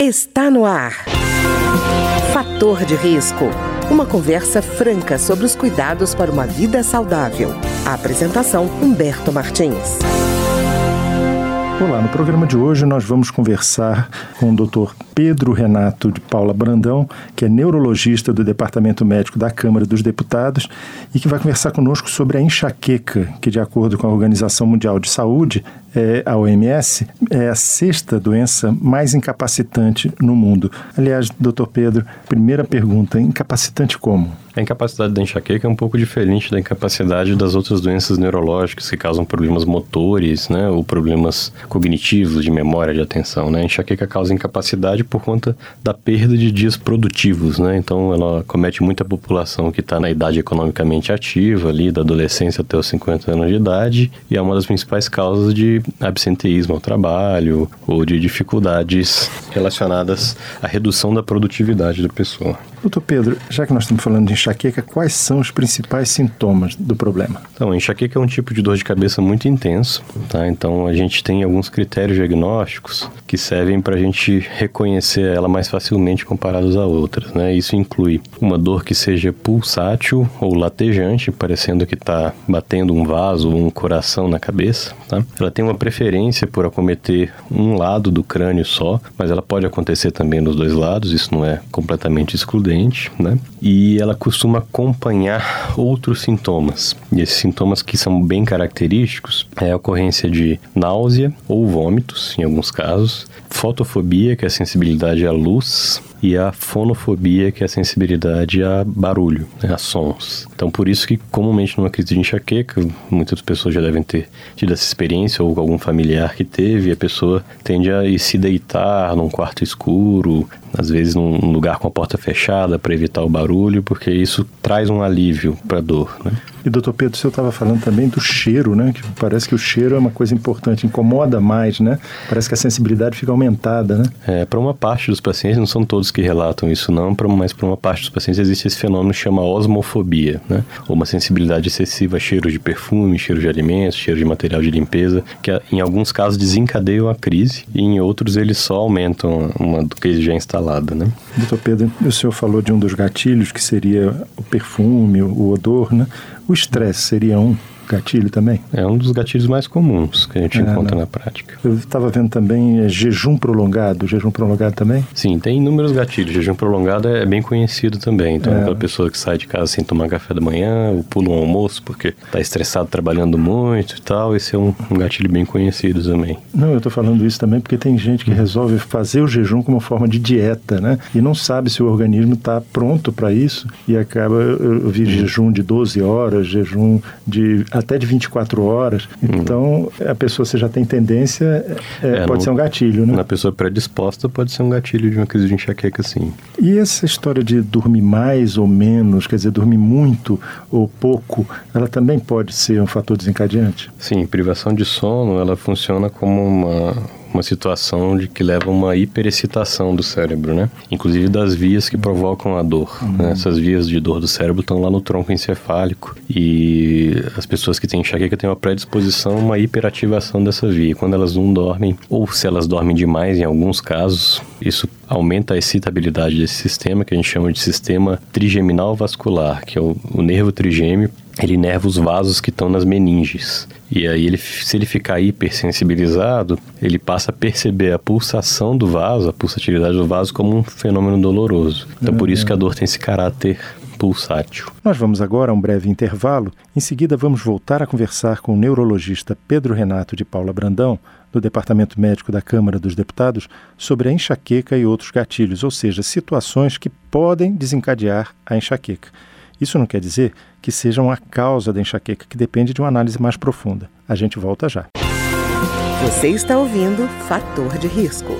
Está no ar. Fator de risco. Uma conversa franca sobre os cuidados para uma vida saudável. A apresentação Humberto Martins. Olá, no programa de hoje nós vamos conversar com o Dr. Pedro Renato de Paula Brandão, que é neurologista do Departamento Médico da Câmara dos Deputados e que vai conversar conosco sobre a enxaqueca, que de acordo com a Organização Mundial de Saúde, é, a OMS, é a sexta doença mais incapacitante no mundo. Aliás, doutor Pedro, primeira pergunta, incapacitante como? A incapacidade da enxaqueca é um pouco diferente da incapacidade das outras doenças neurológicas que causam problemas motores, né, ou problemas cognitivos, de memória, de atenção, né? A enxaqueca causa incapacidade por conta da perda de dias produtivos, né? Então, ela comete muita população que está na idade economicamente ativa, ali, da adolescência até os 50 anos de idade, e é uma das principais causas de absenteísmo ao trabalho ou de dificuldades relacionadas à redução da produtividade da pessoa. Doutor Pedro, já que nós estamos falando de enxaqueca, quais são os principais sintomas do problema? Então, enxaqueca é um tipo de dor de cabeça muito intenso, tá? Então, a gente tem alguns critérios diagnósticos que servem para a gente reconhecer ela mais facilmente comparados a outras, né? Isso inclui uma dor que seja pulsátil ou latejante, parecendo que está batendo um vaso ou um coração na cabeça, tá? Ela tem uma preferência por acometer um lado do crânio só, mas ela pode acontecer também nos dois lados, isso não é completamente excludente né? E ela costuma acompanhar outros sintomas. E esses sintomas que são bem característicos é a ocorrência de náusea ou vômitos, em alguns casos, fotofobia, que é a sensibilidade à luz, e a fonofobia, que é a sensibilidade a barulho, né, a sons. Então, por isso que comumente numa crise de enxaqueca, muitas pessoas já devem ter tido essa experiência ou algum familiar que teve, a pessoa tende a se deitar num quarto escuro, às vezes num lugar com a porta fechada para evitar o barulho, porque isso traz um alívio para a dor, né? E doutor Pedro, você estava falando também do cheiro, né? Que parece que o cheiro é uma coisa importante, incomoda mais, né? Parece que a sensibilidade fica aumentada, né? É, para uma parte dos pacientes, não são todos que relatam isso não, mas para uma parte dos pacientes existe esse fenômeno que chama osmofobia, né? Ou uma sensibilidade excessiva a cheiro de perfume, cheiro de alimentos, cheiro de material de limpeza, que em alguns casos desencadeiam a crise e em outros eles só aumentam uma crise já instalada, né? Doutor Pedro, o senhor falou de um dos gatilhos que seria o perfume, o odor, né? O estresse seria um gatilho também? É um dos gatilhos mais comuns que a gente é, encontra não. na prática. Eu estava vendo também é, jejum prolongado. Jejum prolongado também? Sim, tem inúmeros gatilhos. Jejum prolongado é bem conhecido também. Então, é. aquela pessoa que sai de casa sem tomar café da manhã, ou pula um almoço porque está estressado trabalhando muito e tal, esse é um, um gatilho bem conhecido também. Não, eu estou falando isso também porque tem gente que resolve fazer o jejum como forma de dieta, né? E não sabe se o organismo está pronto para isso e acaba. Eu vi jejum de 12 horas, jejum de até de 24 horas. Então, a pessoa, se já tem tendência, é, é, pode no, ser um gatilho, né? Na pessoa predisposta, pode ser um gatilho de uma crise de enxaqueca, sim. E essa história de dormir mais ou menos, quer dizer, dormir muito ou pouco, ela também pode ser um fator desencadeante? Sim, privação de sono, ela funciona como uma uma situação de que leva a uma hiperexcitação do cérebro, né? Inclusive das vias que provocam a dor. Uhum. Né? Essas vias de dor do cérebro estão lá no tronco encefálico e as pessoas que têm enxaqueca têm uma predisposição a uma hiperativação dessa via. Quando elas não dormem, ou se elas dormem demais em alguns casos, isso aumenta a excitabilidade desse sistema, que a gente chama de sistema trigeminal vascular, que é o, o nervo trigêmeo ele nerva os vasos que estão nas meninges. E aí, ele, se ele ficar hipersensibilizado, ele passa a perceber a pulsação do vaso, a pulsatividade do vaso, como um fenômeno doloroso. Então, por isso que a dor tem esse caráter pulsátil. Nós vamos agora a um breve intervalo. Em seguida, vamos voltar a conversar com o neurologista Pedro Renato de Paula Brandão, do Departamento Médico da Câmara dos Deputados, sobre a enxaqueca e outros gatilhos, ou seja, situações que podem desencadear a enxaqueca. Isso não quer dizer que sejam a causa da enxaqueca, que depende de uma análise mais profunda. A gente volta já. Você está ouvindo Fator de Risco.